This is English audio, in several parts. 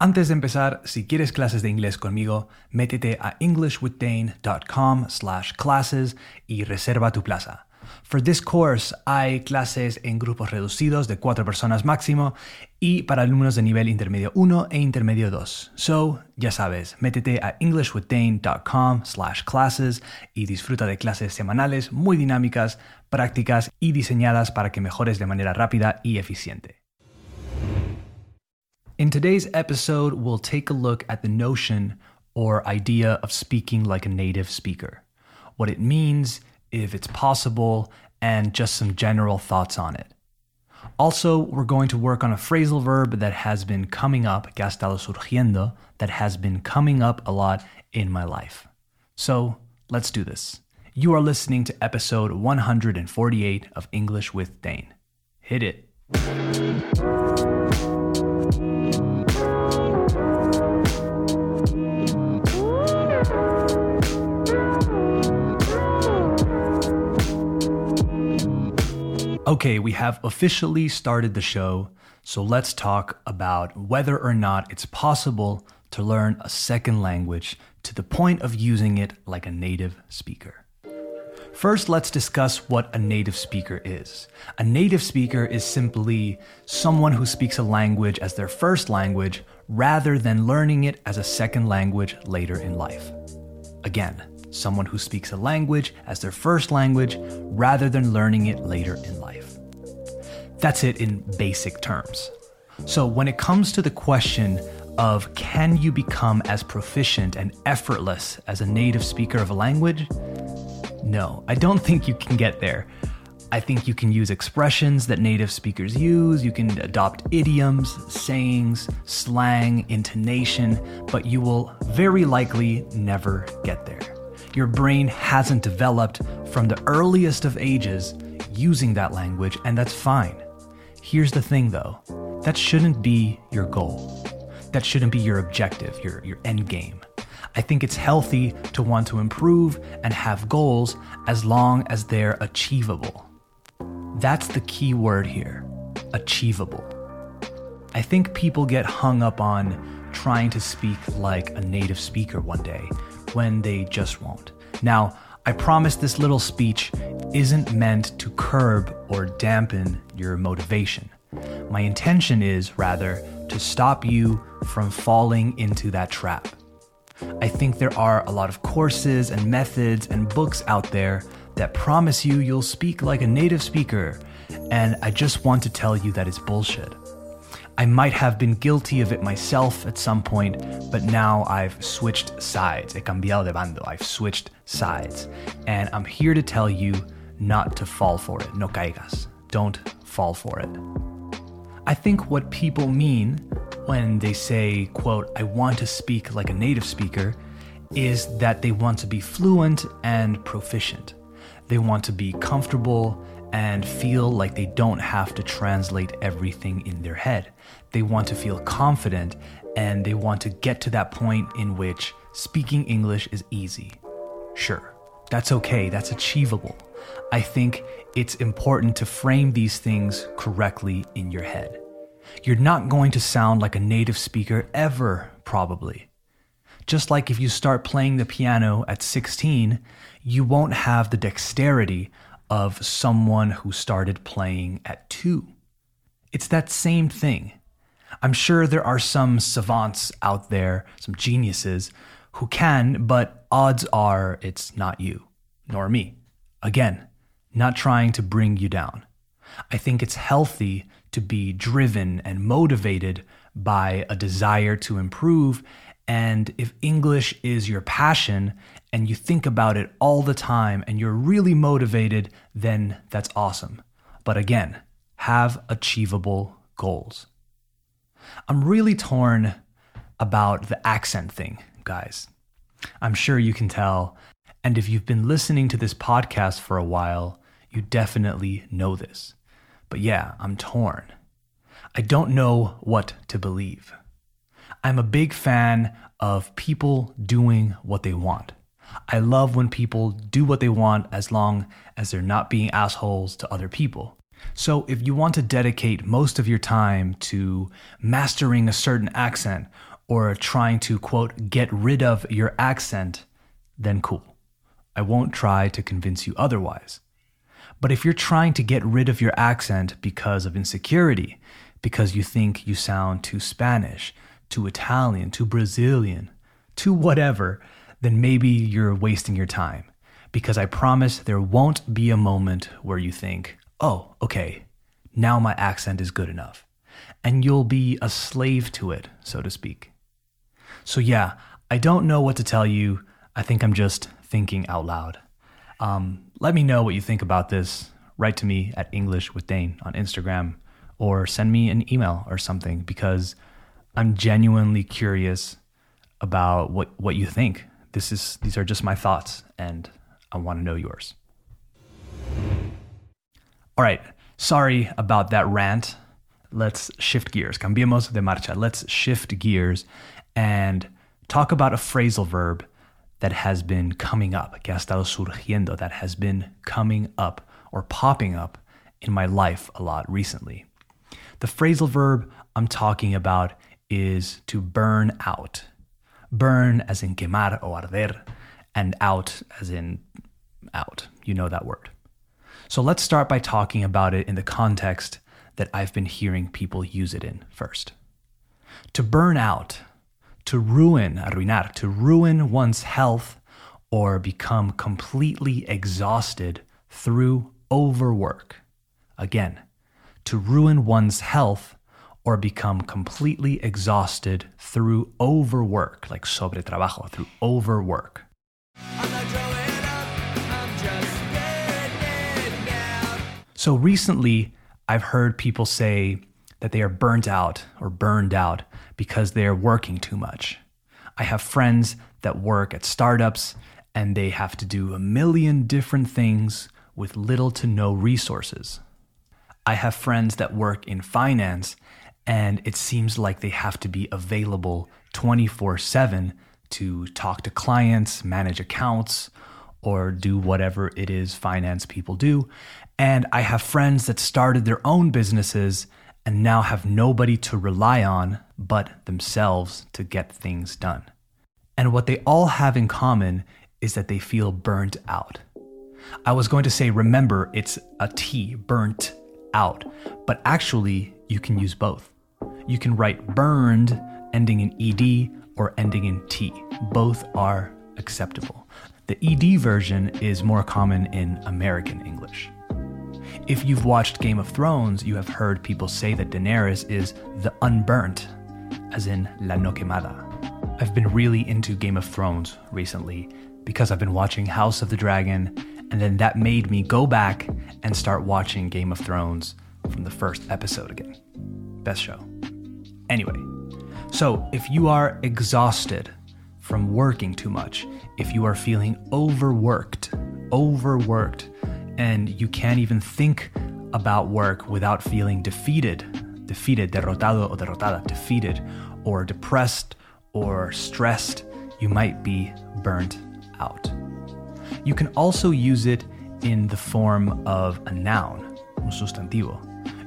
Antes de empezar, si quieres clases de inglés conmigo, métete a englishwithdane.com slash classes y reserva tu plaza. For this course hay clases en grupos reducidos de cuatro personas máximo y para alumnos de nivel intermedio 1 e intermedio 2. So, ya sabes, métete a englishwithdane.com slash classes y disfruta de clases semanales muy dinámicas, prácticas y diseñadas para que mejores de manera rápida y eficiente. In today's episode, we'll take a look at the notion or idea of speaking like a native speaker, what it means, if it's possible, and just some general thoughts on it. Also, we're going to work on a phrasal verb that has been coming up, que ha estado surgiendo, that has been coming up a lot in my life. So, let's do this. You are listening to episode 148 of English with Dane. Hit it. Okay, we have officially started the show, so let's talk about whether or not it's possible to learn a second language to the point of using it like a native speaker. First, let's discuss what a native speaker is. A native speaker is simply someone who speaks a language as their first language rather than learning it as a second language later in life. Again, someone who speaks a language as their first language rather than learning it later in life. That's it in basic terms. So, when it comes to the question of can you become as proficient and effortless as a native speaker of a language? No, I don't think you can get there. I think you can use expressions that native speakers use, you can adopt idioms, sayings, slang, intonation, but you will very likely never get there. Your brain hasn't developed from the earliest of ages using that language, and that's fine. Here's the thing though that shouldn't be your goal. That shouldn't be your objective, your, your end game. I think it's healthy to want to improve and have goals as long as they're achievable. That's the key word here achievable. I think people get hung up on trying to speak like a native speaker one day when they just won't. Now, I promise this little speech isn't meant to curb or dampen your motivation. My intention is, rather, to stop you from falling into that trap. I think there are a lot of courses and methods and books out there that promise you you'll speak like a native speaker, and I just want to tell you that it's bullshit. I might have been guilty of it myself at some point, but now I've switched sides. He cambiado de bando. I've switched sides. And I'm here to tell you not to fall for it. No caigas. Don't fall for it. I think what people mean when they say, quote, I want to speak like a native speaker, is that they want to be fluent and proficient. They want to be comfortable and feel like they don't have to translate everything in their head. They want to feel confident and they want to get to that point in which speaking English is easy. Sure, that's okay, that's achievable. I think it's important to frame these things correctly in your head. You're not going to sound like a native speaker ever, probably. Just like if you start playing the piano at 16, you won't have the dexterity of someone who started playing at two. It's that same thing. I'm sure there are some savants out there, some geniuses, who can, but odds are it's not you, nor me. Again, not trying to bring you down. I think it's healthy to be driven and motivated by a desire to improve. And if English is your passion and you think about it all the time and you're really motivated, then that's awesome. But again, have achievable goals. I'm really torn about the accent thing, guys. I'm sure you can tell. And if you've been listening to this podcast for a while, you definitely know this. But yeah, I'm torn. I don't know what to believe. I'm a big fan of people doing what they want. I love when people do what they want as long as they're not being assholes to other people. So, if you want to dedicate most of your time to mastering a certain accent or trying to, quote, get rid of your accent, then cool. I won't try to convince you otherwise. But if you're trying to get rid of your accent because of insecurity, because you think you sound too Spanish, too Italian, to Brazilian, to whatever, then maybe you're wasting your time. Because I promise there won't be a moment where you think, oh, okay, now my accent is good enough. And you'll be a slave to it, so to speak. So, yeah, I don't know what to tell you. I think I'm just thinking out loud. Um, let me know what you think about this. Write to me at English with Dane on Instagram or send me an email or something because I'm genuinely curious about what, what you think. This is these are just my thoughts and I want to know yours. All right, sorry about that rant. Let's shift gears. Cambiemos de marcha. Let's shift gears and talk about a phrasal verb that has been coming up, que ha estado surgiendo, that has been coming up or popping up in my life a lot recently. The phrasal verb I'm talking about is to burn out. Burn as in quemar o arder, and out as in out. You know that word. So let's start by talking about it in the context that I've been hearing people use it in first. To burn out, to ruin, arruinar, to ruin one's health or become completely exhausted through overwork. Again, to ruin one's health or become completely exhausted through overwork, like sobre trabajo, through overwork. So recently, I've heard people say that they are burnt out or burned out because they are working too much. I have friends that work at startups and they have to do a million different things with little to no resources. I have friends that work in finance, and it seems like they have to be available 24 7 to talk to clients, manage accounts, or do whatever it is finance people do. And I have friends that started their own businesses and now have nobody to rely on but themselves to get things done. And what they all have in common is that they feel burnt out. I was going to say, remember, it's a T, burnt out. But actually, you can use both. You can write burned ending in ed or ending in t. Both are acceptable. The ed version is more common in American English. If you've watched Game of Thrones, you have heard people say that Daenerys is the unburnt, as in la no quemada. I've been really into Game of Thrones recently because I've been watching House of the Dragon and then that made me go back and start watching Game of Thrones from the first episode again. Best show. Anyway, so if you are exhausted from working too much, if you are feeling overworked, overworked, and you can't even think about work without feeling defeated, defeated, derrotado o derrotada, defeated, or depressed or stressed, you might be burnt out. You can also use it in the form of a noun, un sustantivo.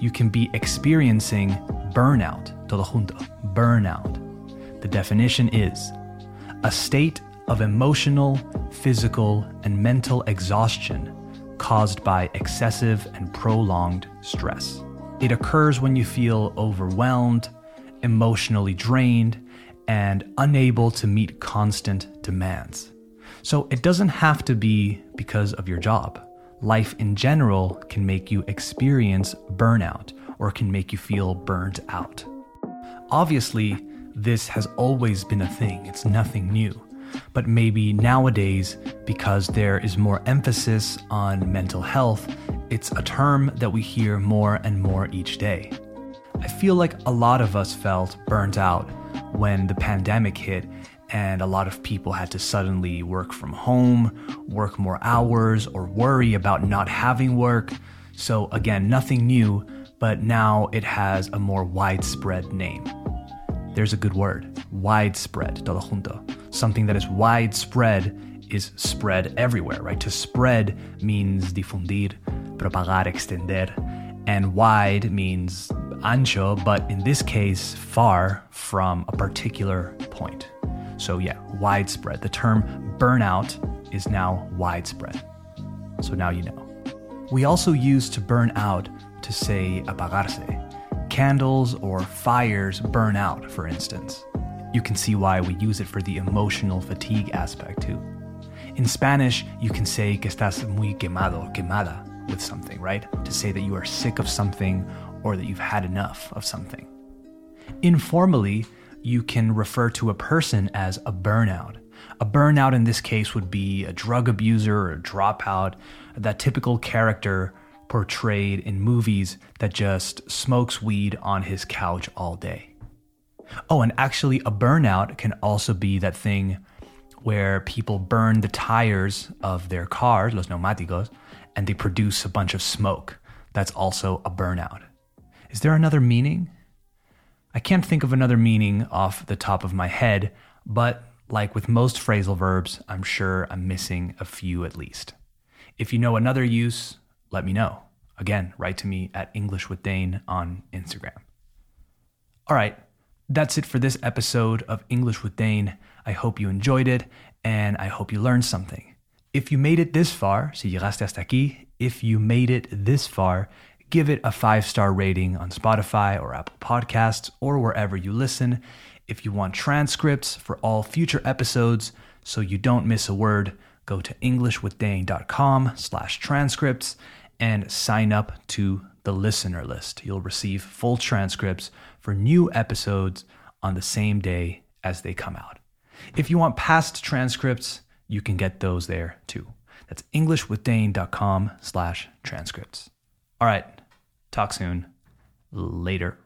You can be experiencing burnout, todo junto, burnout. The definition is a state of emotional, physical, and mental exhaustion caused by excessive and prolonged stress. It occurs when you feel overwhelmed, emotionally drained, and unable to meet constant demands. So it doesn't have to be because of your job. Life in general can make you experience burnout or can make you feel burnt out. Obviously, this has always been a thing, it's nothing new. But maybe nowadays, because there is more emphasis on mental health, it's a term that we hear more and more each day. I feel like a lot of us felt burnt out when the pandemic hit and a lot of people had to suddenly work from home, work more hours, or worry about not having work. So, again, nothing new, but now it has a more widespread name. There's a good word widespread, todo junto. Something that is widespread is spread everywhere, right? To spread means difundir, propagar, extender, and wide means ancho, but in this case, far from a particular point. So, yeah, widespread. The term burnout is now widespread. So now you know. We also use to burn out to say apagarse. Candles or fires burn out, for instance. You can see why we use it for the emotional fatigue aspect too. In Spanish, you can say que estás muy quemado, quemada with something, right? To say that you are sick of something or that you've had enough of something. Informally, you can refer to a person as a burnout. A burnout in this case would be a drug abuser or a dropout, that typical character portrayed in movies that just smokes weed on his couch all day. Oh, and actually, a burnout can also be that thing where people burn the tires of their cars, los neumáticos, and they produce a bunch of smoke. That's also a burnout. Is there another meaning? I can't think of another meaning off the top of my head, but like with most phrasal verbs, I'm sure I'm missing a few at least. If you know another use, let me know. Again, write to me at English with Dane on Instagram. All right, that's it for this episode of English with Dane. I hope you enjoyed it and I hope you learned something. If you made it this far, si llegaste hasta aquí, if you made it this far, give it a five star rating on Spotify or Apple Podcasts or wherever you listen. If you want transcripts for all future episodes so you don't miss a word, go to englishwithdane.com slash transcripts and sign up to the listener list. You'll receive full transcripts for new episodes on the same day as they come out. If you want past transcripts, you can get those there too. That's englishwithdane.com slash transcripts. All right, talk soon. Later.